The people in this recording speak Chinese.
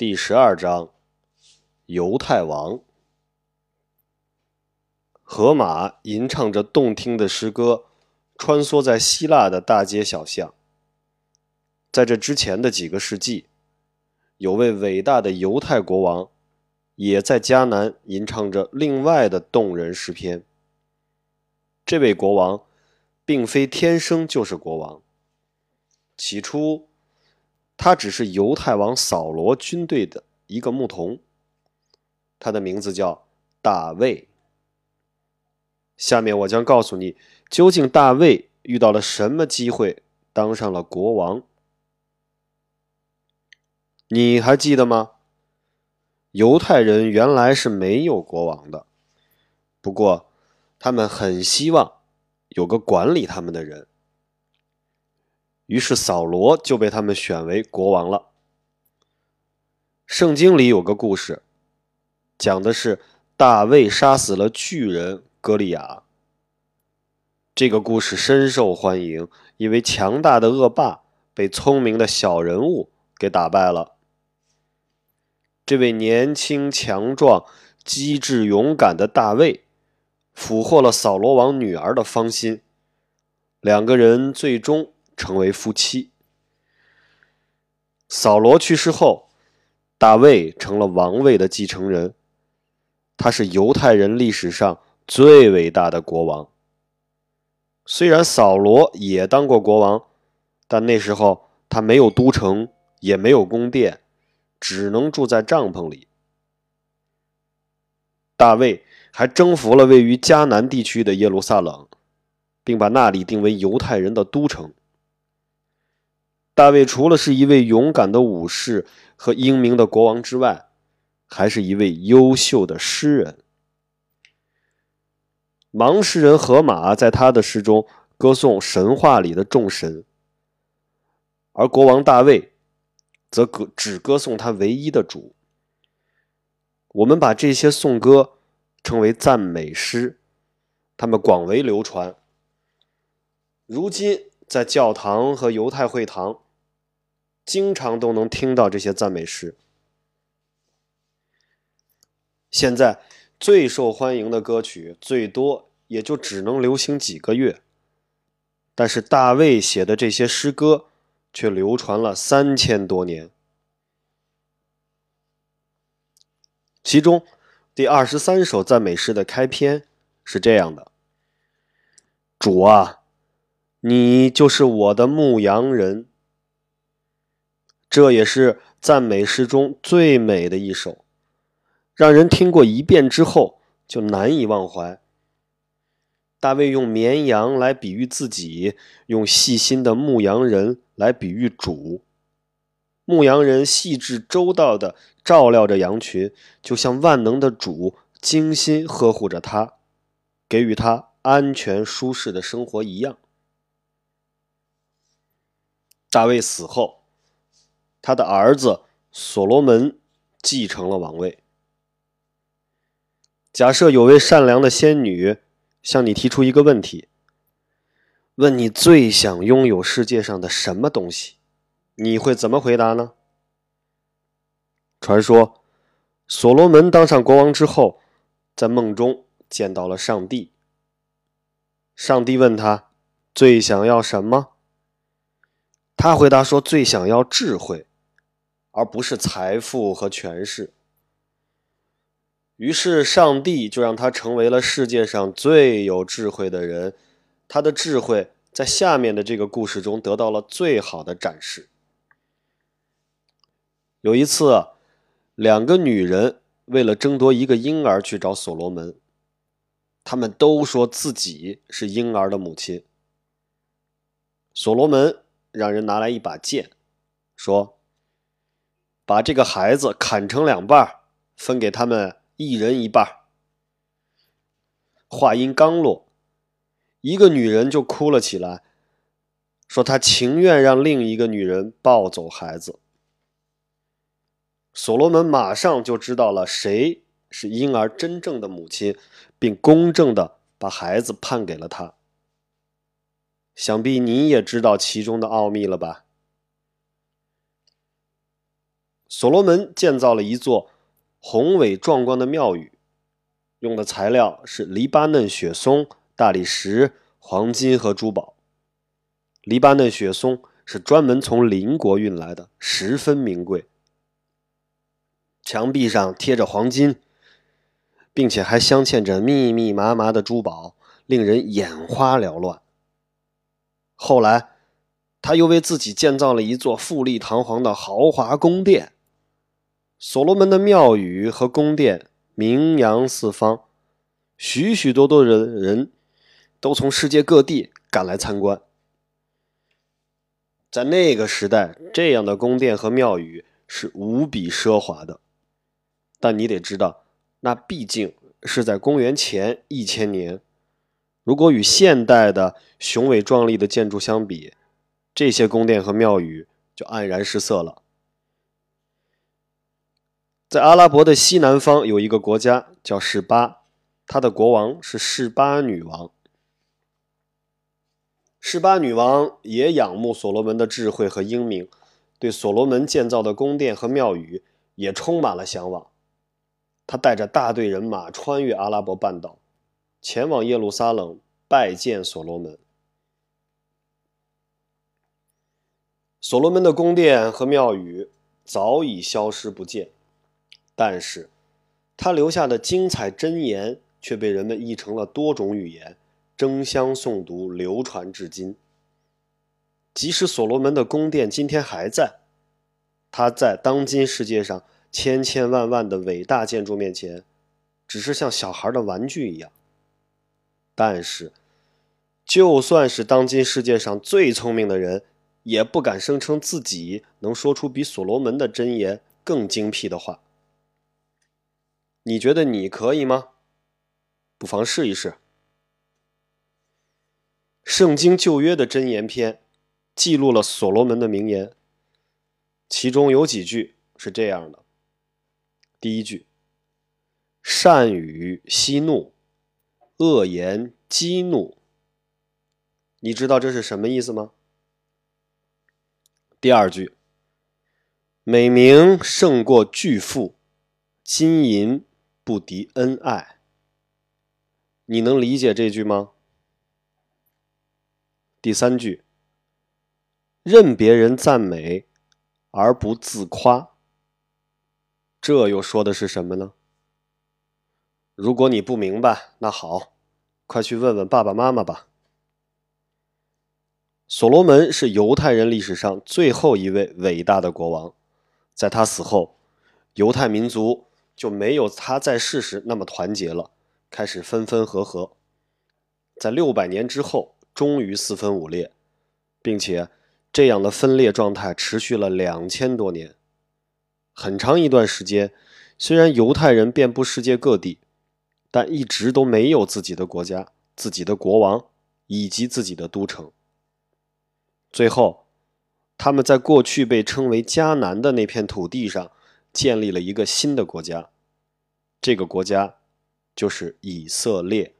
第十二章，犹太王。荷马吟唱着动听的诗歌，穿梭在希腊的大街小巷。在这之前的几个世纪，有位伟大的犹太国王，也在迦南吟唱着另外的动人诗篇。这位国王，并非天生就是国王。起初。他只是犹太王扫罗军队的一个牧童，他的名字叫大卫。下面我将告诉你，究竟大卫遇到了什么机会当上了国王？你还记得吗？犹太人原来是没有国王的，不过他们很希望有个管理他们的人。于是扫罗就被他们选为国王了。圣经里有个故事，讲的是大卫杀死了巨人歌利亚。这个故事深受欢迎，因为强大的恶霸被聪明的小人物给打败了。这位年轻、强壮、机智、勇敢的大卫，俘获了扫罗王女儿的芳心，两个人最终。成为夫妻。扫罗去世后，大卫成了王位的继承人。他是犹太人历史上最伟大的国王。虽然扫罗也当过国王，但那时候他没有都城，也没有宫殿，只能住在帐篷里。大卫还征服了位于迦南地区的耶路撒冷，并把那里定为犹太人的都城。大卫除了是一位勇敢的武士和英明的国王之外，还是一位优秀的诗人。盲诗人荷马在他的诗中歌颂神话里的众神，而国王大卫则歌只歌颂他唯一的主。我们把这些颂歌称为赞美诗，他们广为流传。如今在教堂和犹太会堂。经常都能听到这些赞美诗。现在最受欢迎的歌曲，最多也就只能流行几个月，但是大卫写的这些诗歌却流传了三千多年。其中第二十三首赞美诗的开篇是这样的：“主啊，你就是我的牧羊人。”这也是赞美诗中最美的一首，让人听过一遍之后就难以忘怀。大卫用绵羊来比喻自己，用细心的牧羊人来比喻主。牧羊人细致周到地照料着羊群，就像万能的主精心呵护着他，给予他安全舒适的生活一样。大卫死后。他的儿子所罗门继承了王位。假设有位善良的仙女向你提出一个问题，问你最想拥有世界上的什么东西，你会怎么回答呢？传说，所罗门当上国王之后，在梦中见到了上帝。上帝问他最想要什么，他回答说最想要智慧。而不是财富和权势。于是，上帝就让他成为了世界上最有智慧的人。他的智慧在下面的这个故事中得到了最好的展示。有一次，两个女人为了争夺一个婴儿去找所罗门，他们都说自己是婴儿的母亲。所罗门让人拿来一把剑，说。把这个孩子砍成两半，分给他们一人一半。话音刚落，一个女人就哭了起来，说她情愿让另一个女人抱走孩子。所罗门马上就知道了谁是婴儿真正的母亲，并公正的把孩子判给了他。想必你也知道其中的奥秘了吧？所罗门建造了一座宏伟壮观的庙宇，用的材料是黎巴嫩雪松、大理石、黄金和珠宝。黎巴嫩雪松是专门从邻国运来的，十分名贵。墙壁上贴着黄金，并且还镶嵌着密密麻麻的珠宝，令人眼花缭乱。后来，他又为自己建造了一座富丽堂皇的豪华宫殿。所罗门的庙宇和宫殿名扬四方，许许多多的人都从世界各地赶来参观。在那个时代，这样的宫殿和庙宇是无比奢华的。但你得知道，那毕竟是在公元前一千年。如果与现代的雄伟壮丽的建筑相比，这些宫殿和庙宇就黯然失色了。在阿拉伯的西南方有一个国家叫示巴，他的国王是示巴女王。示巴女王也仰慕所罗门的智慧和英明，对所罗门建造的宫殿和庙宇也充满了向往。他带着大队人马穿越阿拉伯半岛，前往耶路撒冷拜见所罗门。所罗门的宫殿和庙宇早已消失不见。但是，他留下的精彩箴言却被人们译成了多种语言，争相诵读，流传至今。即使所罗门的宫殿今天还在，他在当今世界上千千万万的伟大建筑面前，只是像小孩的玩具一样。但是，就算是当今世界上最聪明的人，也不敢声称自己能说出比所罗门的箴言更精辟的话。你觉得你可以吗？不妨试一试。圣经旧约的箴言篇记录了所罗门的名言，其中有几句是这样的：第一句，善语息怒，恶言激怒。你知道这是什么意思吗？第二句，美名胜过巨富，金银。不敌恩爱，你能理解这句吗？第三句，任别人赞美而不自夸，这又说的是什么呢？如果你不明白，那好，快去问问爸爸妈妈吧。所罗门是犹太人历史上最后一位伟大的国王，在他死后，犹太民族。就没有他在世时那么团结了，开始分分合合，在六百年之后，终于四分五裂，并且这样的分裂状态持续了两千多年，很长一段时间，虽然犹太人遍布世界各地，但一直都没有自己的国家、自己的国王以及自己的都城。最后，他们在过去被称为迦南的那片土地上。建立了一个新的国家，这个国家就是以色列。